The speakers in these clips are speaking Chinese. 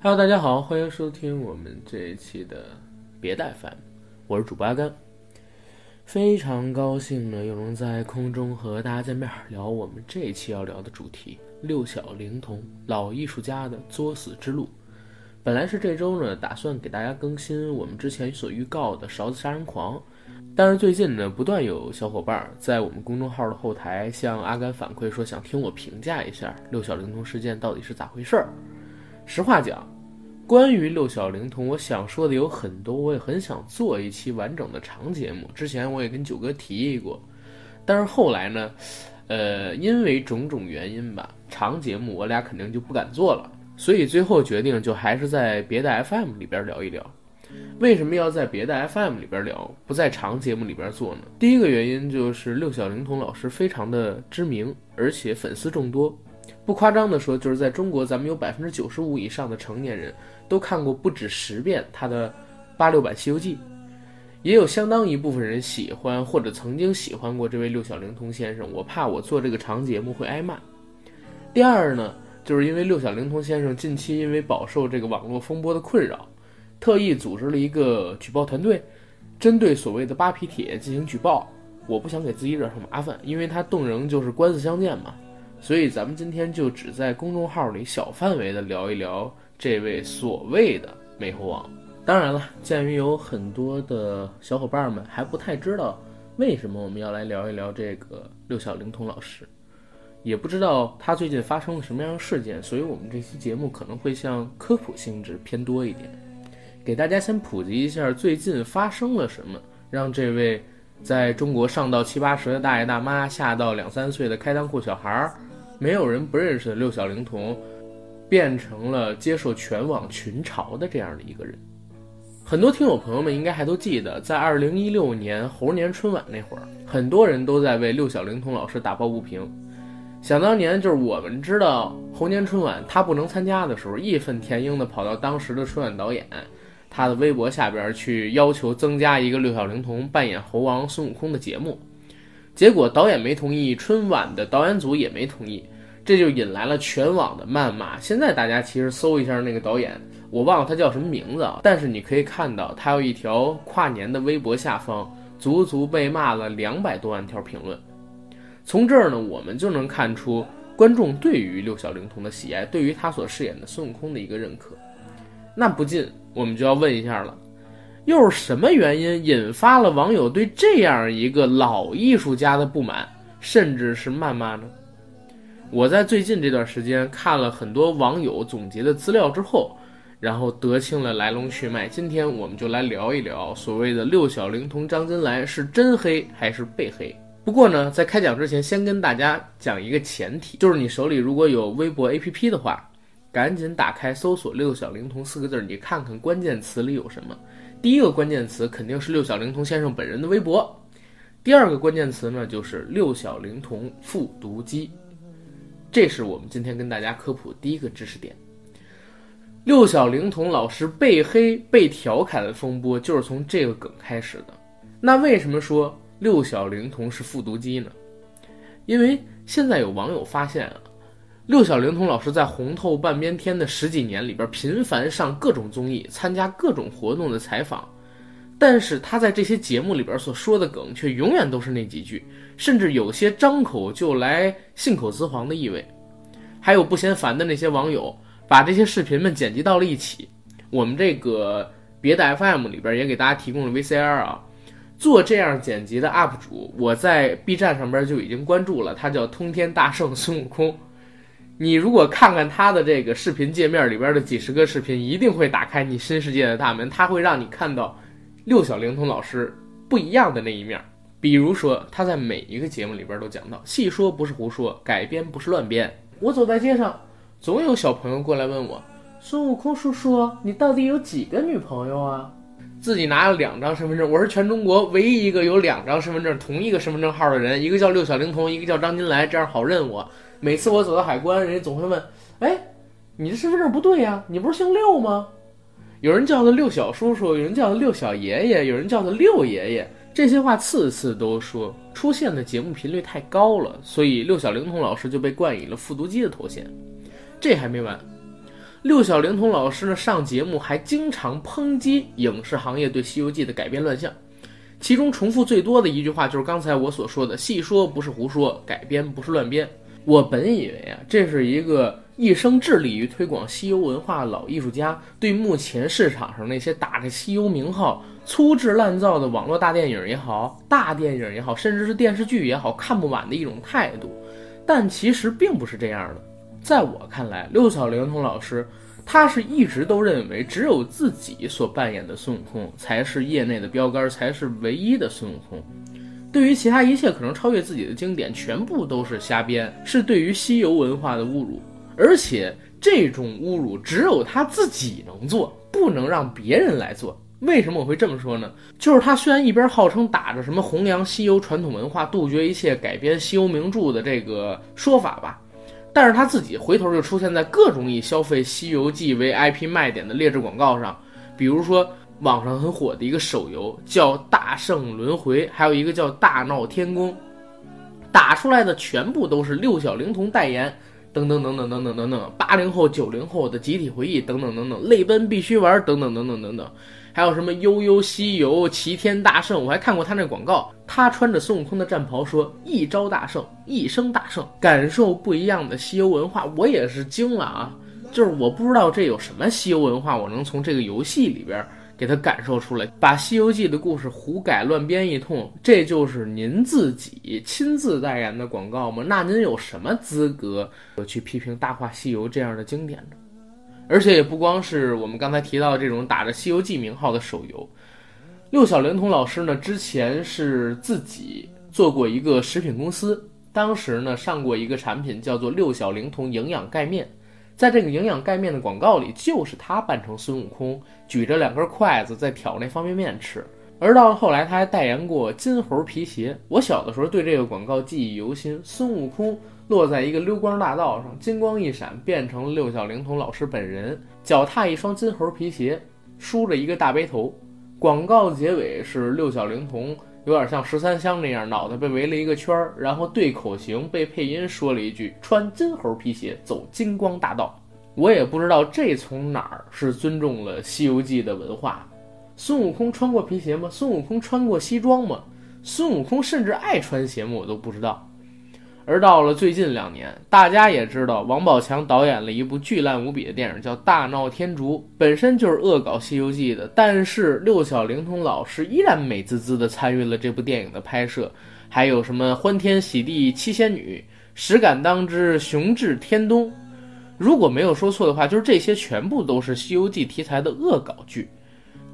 Hello，大家好，欢迎收听我们这一期的别带饭我是主播阿甘，非常高兴呢，又能在空中和大家见面，聊我们这一期要聊的主题——六小龄童老艺术家的作死之路。本来是这周呢，打算给大家更新我们之前所预告的《勺子杀人狂》，但是最近呢，不断有小伙伴在我们公众号的后台向阿甘反馈说，想听我评价一下六小龄童事件到底是咋回事儿。实话讲，关于六小龄童，我想说的有很多，我也很想做一期完整的长节目。之前我也跟九哥提议过，但是后来呢，呃，因为种种原因吧，长节目我俩肯定就不敢做了。所以最后决定就还是在别的 FM 里边聊一聊。为什么要在别的 FM 里边聊，不在长节目里边做呢？第一个原因就是六小龄童老师非常的知名，而且粉丝众多。不夸张的说，就是在中国，咱们有百分之九十五以上的成年人都看过不止十遍他的八六版《西游记》，也有相当一部分人喜欢或者曾经喜欢过这位六小龄童先生。我怕我做这个长节目会挨骂。第二呢？就是因为六小龄童先生近期因为饱受这个网络风波的困扰，特意组织了一个举报团队，针对所谓的扒皮帖进行举报。我不想给自己惹上麻烦，因为他动人就是官司相见嘛，所以咱们今天就只在公众号里小范围的聊一聊这位所谓的美猴王。当然了，鉴于有很多的小伙伴们还不太知道为什么我们要来聊一聊这个六小龄童老师。也不知道他最近发生了什么样的事件，所以我们这期节目可能会像科普性质偏多一点，给大家先普及一下最近发生了什么，让这位在中国上到七八十的大爷大妈，下到两三岁的开裆裤小孩儿，没有人不认识的六小龄童，变成了接受全网群嘲的这样的一个人。很多听友朋友们应该还都记得，在二零一六年猴年春晚那会儿，很多人都在为六小龄童老师打抱不平。想当年，就是我们知道猴年春晚他不能参加的时候，义愤填膺的跑到当时的春晚导演他的微博下边去要求增加一个六小龄童扮演猴王孙悟空的节目，结果导演没同意，春晚的导演组也没同意，这就引来了全网的谩骂。现在大家其实搜一下那个导演，我忘了他叫什么名字啊，但是你可以看到他有一条跨年的微博下方，足足被骂了两百多万条评论。从这儿呢，我们就能看出观众对于六小龄童的喜爱，对于他所饰演的孙悟空的一个认可。那不禁我们就要问一下了，又是什么原因引发了网友对这样一个老艺术家的不满，甚至是谩骂呢？我在最近这段时间看了很多网友总结的资料之后，然后得清了来龙去脉。今天我们就来聊一聊所谓的六小龄童张金来是真黑还是被黑。不过呢，在开讲之前，先跟大家讲一个前提，就是你手里如果有微博 APP 的话，赶紧打开搜索“六小龄童”四个字，你看看关键词里有什么。第一个关键词肯定是六小龄童先生本人的微博，第二个关键词呢就是六小龄童复读机，这是我们今天跟大家科普第一个知识点。六小龄童老师被黑被调侃的风波就是从这个梗开始的。那为什么说？六小龄童是复读机呢，因为现在有网友发现啊，六小龄童老师在红透半边天的十几年里边，频繁上各种综艺，参加各种活动的采访，但是他在这些节目里边所说的梗，却永远都是那几句，甚至有些张口就来信口雌黄的意味。还有不嫌烦的那些网友，把这些视频们剪辑到了一起。我们这个别的 FM 里边也给大家提供了 VCR 啊。做这样剪辑的 UP 主，我在 B 站上边就已经关注了，他叫通天大圣孙悟空。你如果看看他的这个视频界面里边的几十个视频，一定会打开你新世界的大门。他会让你看到六小龄童老师不一样的那一面。比如说，他在每一个节目里边都讲到：细说不是胡说，改编不是乱编。我走在街上，总有小朋友过来问我：“孙悟空叔叔，你到底有几个女朋友啊？”自己拿了两张身份证，我是全中国唯一一个有两张身份证同一个身份证号的人，一个叫六小龄童，一个叫张金来，这样好认我。每次我走到海关，人家总会问：“哎，你这身份证不对呀，你不是姓六吗？”有人叫他六小叔叔，有人叫他六小爷爷，有人叫他六爷爷，这些话次次都说，出现的节目频率太高了，所以六小龄童老师就被冠以了复读机的头衔。这还没完。六小龄童老师呢上节目还经常抨击影视行业对《西游记》的改编乱象，其中重复最多的一句话就是刚才我所说的“细说不是胡说，改编不是乱编”。我本以为啊，这是一个一生致力于推广西游文化的老艺术家对目前市场上那些打着西游名号、粗制滥造的网络大电影也好、大电影也好，甚至是电视剧也好看不完的一种态度，但其实并不是这样的。在我看来，六小龄童老师他是一直都认为只有自己所扮演的孙悟空才是业内的标杆，才是唯一的孙悟空。对于其他一切可能超越自己的经典，全部都是瞎编，是对于西游文化的侮辱。而且这种侮辱只有他自己能做，不能让别人来做。为什么我会这么说呢？就是他虽然一边号称打着什么弘扬西游传统文化、杜绝一切改编西游名著的这个说法吧，但是他自己回头就出现在各种以消费《西游记》为 IP 卖点的劣质广告上，比如说。网上很火的一个手游叫《大圣轮回》，还有一个叫《大闹天宫》，打出来的全部都是六小龄童代言，等等等等等等等等，八零后、九零后的集体回忆，等等等等，泪奔必须玩，等等等等等等，还有什么悠悠西游、齐天大圣，我还看过他那广告，他穿着孙悟空的战袍说：“一招大圣，一生大圣，感受不一样的西游文化。”我也是惊了啊！就是我不知道这有什么西游文化，我能从这个游戏里边。给他感受出来，把《西游记》的故事胡改乱编一通，这就是您自己亲自代言的广告吗？那您有什么资格去批评《大话西游》这样的经典呢？而且也不光是我们刚才提到这种打着《西游记》名号的手游，六小龄童老师呢，之前是自己做过一个食品公司，当时呢上过一个产品叫做六小龄童营养盖面。在这个营养盖面的广告里，就是他扮成孙悟空，举着两根筷子在挑那方便面吃。而到了后来，他还代言过金猴皮鞋。我小的时候对这个广告记忆犹新。孙悟空落在一个溜光大道上，金光一闪，变成了六小龄童老师本人，脚踏一双金猴皮鞋，梳着一个大背头。广告结尾是六小龄童。有点像十三香那样，脑袋被围了一个圈儿，然后对口型被配音说了一句：“穿金猴皮鞋走金光大道。”我也不知道这从哪儿是尊重了《西游记》的文化。孙悟空穿过皮鞋吗？孙悟空穿过西装吗？孙悟空甚至爱穿鞋吗？我都不知道。而到了最近两年，大家也知道，王宝强导演了一部巨烂无比的电影，叫《大闹天竺》，本身就是恶搞《西游记》的。但是六小龄童老师依然美滋滋地参与了这部电影的拍摄，还有什么欢天喜地七仙女、石敢当之雄志天东，如果没有说错的话，就是这些全部都是《西游记》题材的恶搞剧。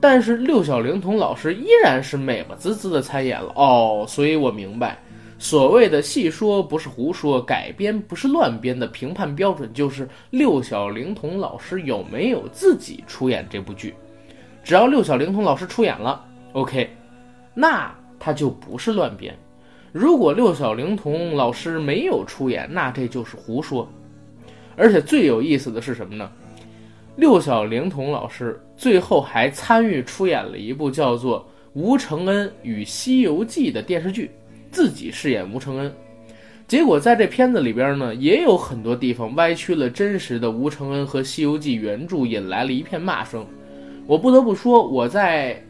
但是六小龄童老师依然是美不滋滋地参演了哦，所以我明白。所谓的细说不是胡说，改编不是乱编的评判标准就是六小龄童老师有没有自己出演这部剧。只要六小龄童老师出演了，OK，那他就不是乱编。如果六小龄童老师没有出演，那这就是胡说。而且最有意思的是什么呢？六小龄童老师最后还参与出演了一部叫做《吴承恩与西游记》的电视剧。自己饰演吴承恩，结果在这片子里边呢，也有很多地方歪曲了真实的吴承恩和《西游记》原著，引来了一片骂声。我不得不说，我在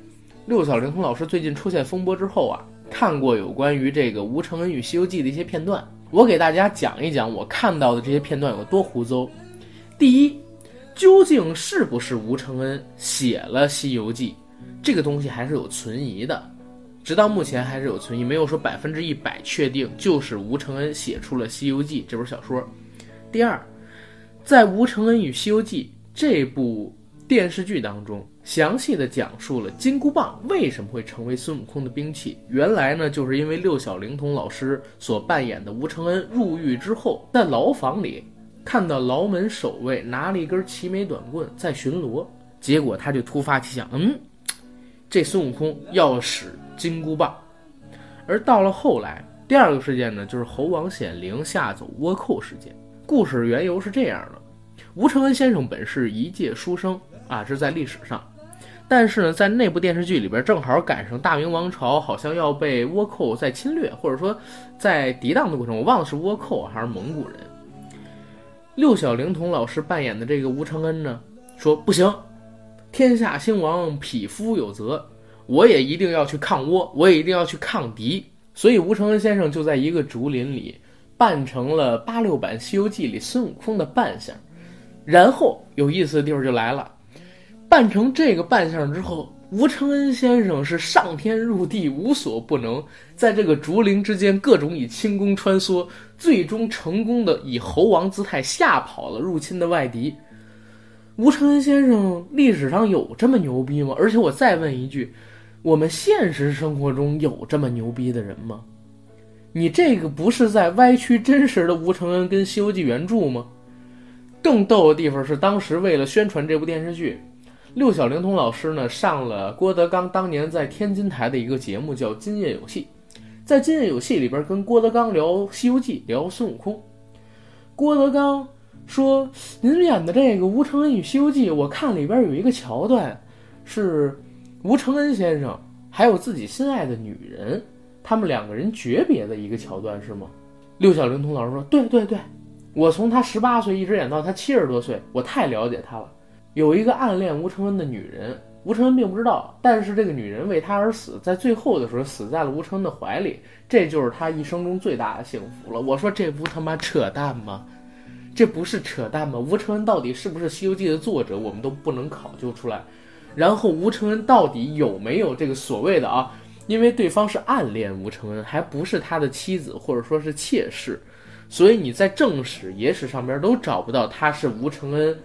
六小龄童老师最近出现风波之后啊，看过有关于这个吴承恩与《西游记》的一些片段，我给大家讲一讲我看到的这些片段有多胡诌。第一，究竟是不是吴承恩写了《西游记》，这个东西还是有存疑的。直到目前还是有存疑，没有说百分之一百确定就是吴承恩写出了《西游记》这本小说。第二，在《吴承恩与西游记》这部电视剧当中，详细的讲述了金箍棒为什么会成为孙悟空的兵器。原来呢，就是因为六小龄童老师所扮演的吴承恩入狱之后，在牢房里看到牢门守卫拿了一根齐眉短棍在巡逻，结果他就突发奇想，嗯，这孙悟空要使。金箍棒，而到了后来，第二个事件呢，就是猴王显灵吓走倭寇事件。故事缘由是这样的：吴承恩先生本是一介书生啊，这是在历史上，但是呢，在那部电视剧里边，正好赶上大明王朝好像要被倭寇在侵略，或者说在抵挡的过程，我忘了是倭寇还是蒙古人。六小龄童老师扮演的这个吴承恩呢，说不行，天下兴亡，匹夫有责，我也一定要去抗倭，我也一定要去抗敌。所以吴承恩先生就在一个竹林里扮成了八六版《西游记》里孙悟空的扮相。然后有意思的地方就来了，扮成这个扮相之后，吴承恩先生是上天入地无所不能，在这个竹林之间各种以轻功穿梭，最终成功的以猴王姿态吓跑了入侵的外敌。吴承恩先生历史上有这么牛逼吗？而且我再问一句，我们现实生活中有这么牛逼的人吗？你这个不是在歪曲真实的吴承恩跟《西游记》原著吗？更逗的地方是，当时为了宣传这部电视剧，六小龄童老师呢上了郭德纲当年在天津台的一个节目，叫《今夜有戏》。在《今夜有戏》里边，跟郭德纲聊《西游记》，聊孙悟空。郭德纲说：“您演的这个《吴承恩与西游记》，我看里边有一个桥段，是吴承恩先生还有自己心爱的女人，他们两个人诀别的一个桥段，是吗？”六小龄童老师说：“对对对。”我从他十八岁一直演到他七十多岁，我太了解他了。有一个暗恋吴承恩的女人，吴承恩并不知道，但是这个女人为他而死，在最后的时候死在了吴承恩的怀里，这就是他一生中最大的幸福了。我说这不他妈扯淡吗？这不是扯淡吗？吴承恩到底是不是《西游记》的作者，我们都不能考究出来。然后吴承恩到底有没有这个所谓的啊？因为对方是暗恋吴承恩，还不是他的妻子或者说是妾室。所以你在正史、野史上边都找不到他是吴承恩，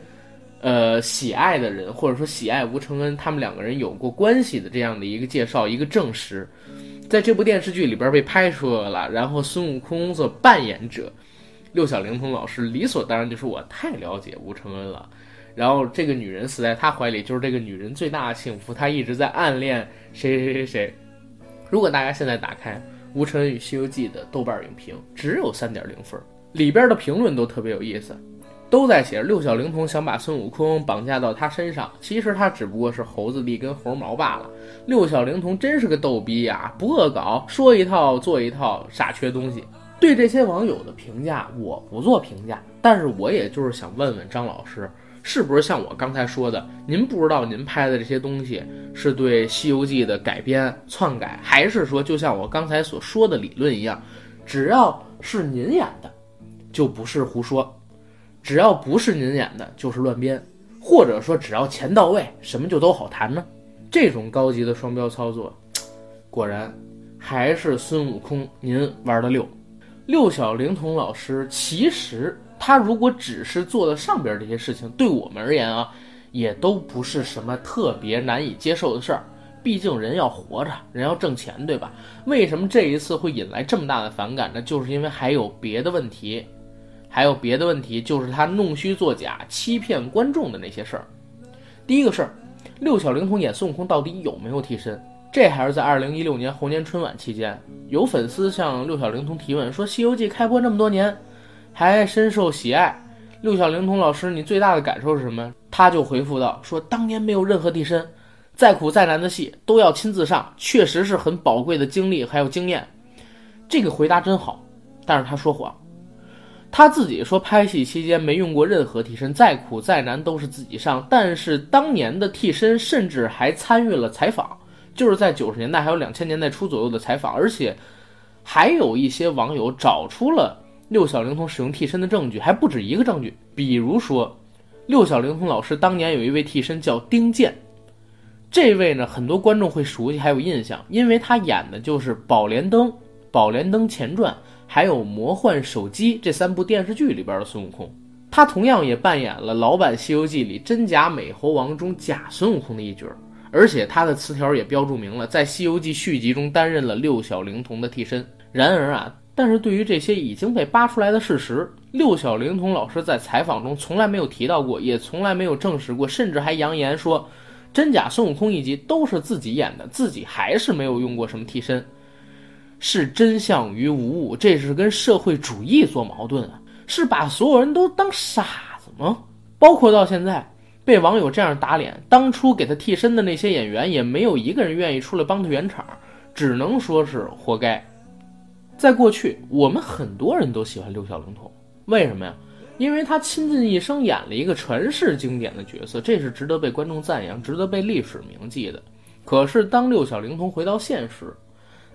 呃，喜爱的人，或者说喜爱吴承恩，他们两个人有过关系的这样的一个介绍，一个证实，在这部电视剧里边被拍出来了。然后孙悟空所扮演者六小龄童老师理所当然就说：“我太了解吴承恩了。”然后这个女人死在他怀里，就是这个女人最大的幸福。她一直在暗恋谁谁谁谁。如果大家现在打开。《吴承恩与西游记》的豆瓣影评只有三点零分，里边的评论都特别有意思，都在写六小龄童想把孙悟空绑架到他身上，其实他只不过是猴子的一根猴毛罢了。六小龄童真是个逗逼呀，不恶搞，说一套做一套，傻缺东西。对这些网友的评价，我不做评价，但是我也就是想问问张老师。是不是像我刚才说的？您不知道您拍的这些东西是对《西游记》的改编篡改，还是说就像我刚才所说的理论一样，只要是您演的，就不是胡说；只要不是您演的，就是乱编；或者说只要钱到位，什么就都好谈呢？这种高级的双标操作，果然还是孙悟空您玩的溜。六小龄童老师其实。他如果只是做的上边这些事情，对我们而言啊，也都不是什么特别难以接受的事儿。毕竟人要活着，人要挣钱，对吧？为什么这一次会引来这么大的反感呢？就是因为还有别的问题，还有别的问题，就是他弄虚作假、欺骗观众的那些事儿。第一个事儿，六小龄童演孙悟空到底有没有替身？这还是在二零一六年猴年春晚期间，有粉丝向六小龄童提问说：“《西游记》开播这么多年。”还深受喜爱，六小龄童老师，你最大的感受是什么？他就回复道：“说当年没有任何替身，再苦再难的戏都要亲自上，确实是很宝贵的经历还有经验。”这个回答真好，但是他说谎，他自己说拍戏期间没用过任何替身，再苦再难都是自己上。但是当年的替身甚至还参与了采访，就是在九十年代还有两千年代初左右的采访，而且还有一些网友找出了。六小龄童使用替身的证据还不止一个证据，比如说，六小龄童老师当年有一位替身叫丁健，这位呢很多观众会熟悉还有印象，因为他演的就是《宝莲灯》《宝莲灯前传》还有《魔幻手机》这三部电视剧里边的孙悟空，他同样也扮演了老版《西游记》里真假美猴王中假孙悟空的一角，而且他的词条也标注明了在《西游记》续集中担任了六小龄童的替身。然而啊。但是对于这些已经被扒出来的事实，六小龄童老师在采访中从来没有提到过，也从来没有证实过，甚至还扬言说，真假孙悟空一集都是自己演的，自己还是没有用过什么替身，是真相于无物，这是跟社会主义做矛盾啊？是把所有人都当傻子吗？包括到现在被网友这样打脸，当初给他替身的那些演员也没有一个人愿意出来帮他圆场，只能说是活该。在过去，我们很多人都喜欢六小龄童，为什么呀？因为他倾尽一生演了一个传世经典的角色，这是值得被观众赞扬、值得被历史铭记的。可是当六小龄童回到现实，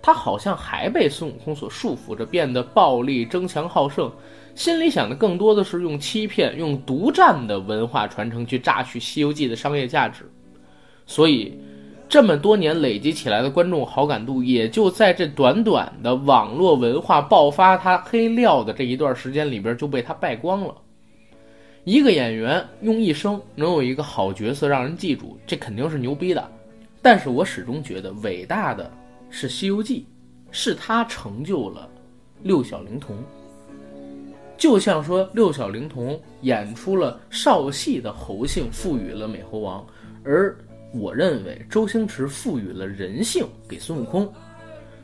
他好像还被孙悟空所束缚着，变得暴力、争强好胜，心里想的更多的是用欺骗、用独占的文化传承去榨取《西游记》的商业价值。所以，这么多年累积起来的观众好感度，也就在这短短的网络文化爆发他黑料的这一段时间里边就被他败光了。一个演员用一生能有一个好角色让人记住，这肯定是牛逼的。但是我始终觉得伟大的。是《西游记》，是他成就了六小龄童。就像说六小龄童演出了少戏的猴性，赋予了美猴王；而我认为周星驰赋予了人性给孙悟空，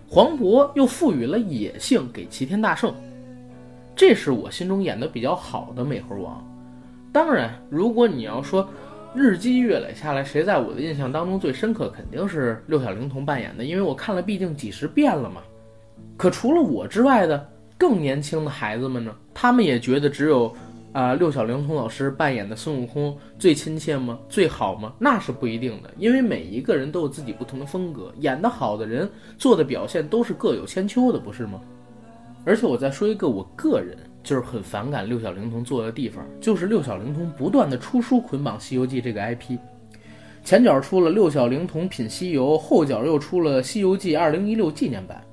黄渤又赋予了野性给齐天大圣。这是我心中演的比较好的美猴王。当然，如果你要说，日积月累下来，谁在我的印象当中最深刻？肯定是六小龄童扮演的，因为我看了，毕竟几十遍了嘛。可除了我之外的更年轻的孩子们呢？他们也觉得只有啊六小龄童老师扮演的孙悟空最亲切吗？最好吗？那是不一定的，因为每一个人都有自己不同的风格，演得好的人做的表现都是各有千秋的，不是吗？而且我再说一个我个人。就是很反感六小龄童做的地方，就是六小龄童不断的出书捆绑《西游记》这个 IP，前脚出了六小龄童品西游，后脚又出了《西游记二零一六纪念版》，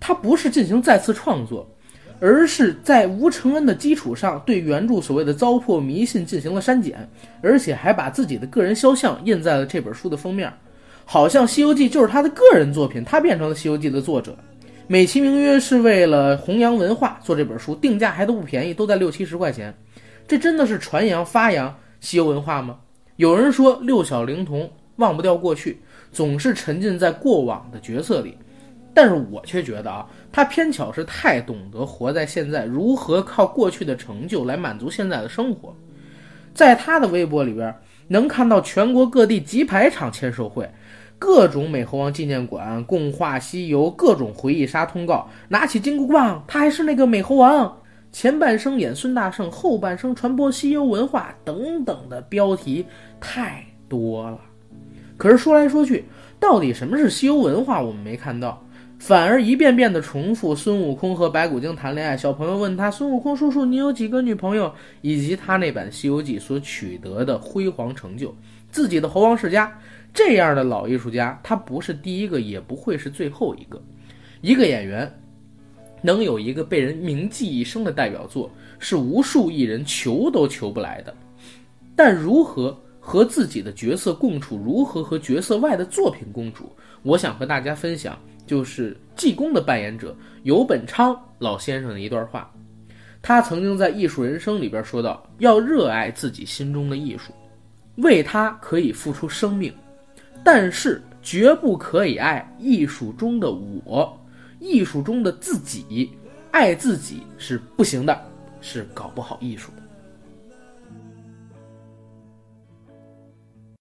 它不是进行再次创作，而是在吴承恩的基础上对原著所谓的糟粕迷信进行了删减，而且还把自己的个人肖像印在了这本书的封面，好像《西游记》就是他的个人作品，他变成了《西游记》的作者。美其名曰是为了弘扬文化做这本书，定价还都不便宜，都在六七十块钱。这真的是传扬发扬西游文化吗？有人说六小龄童忘不掉过去，总是沉浸在过往的角色里，但是我却觉得啊，他偏巧是太懂得活在现在，如何靠过去的成就来满足现在的生活。在他的微博里边，能看到全国各地几百场签售会。各种美猴王纪念馆、共画西游、各种回忆杀通告，拿起金箍棒，他还是那个美猴王。前半生演孙大圣，后半生传播西游文化，等等的标题太多了。可是说来说去，到底什么是西游文化，我们没看到，反而一遍遍的重复孙悟空和白骨精谈恋爱。小朋友问他：“孙悟空叔叔，你有几个女朋友？”以及他那版《西游记》所取得的辉煌成就，自己的猴王世家。这样的老艺术家，他不是第一个，也不会是最后一个。一个演员能有一个被人铭记一生的代表作，是无数艺人求都求不来的。但如何和自己的角色共处，如何和角色外的作品共处，我想和大家分享，就是济公的扮演者游本昌老先生的一段话。他曾经在《艺术人生》里边说到：“要热爱自己心中的艺术，为他可以付出生命。”但是绝不可以爱艺术中的我，艺术中的自己，爱自己是不行的，是搞不好艺术的。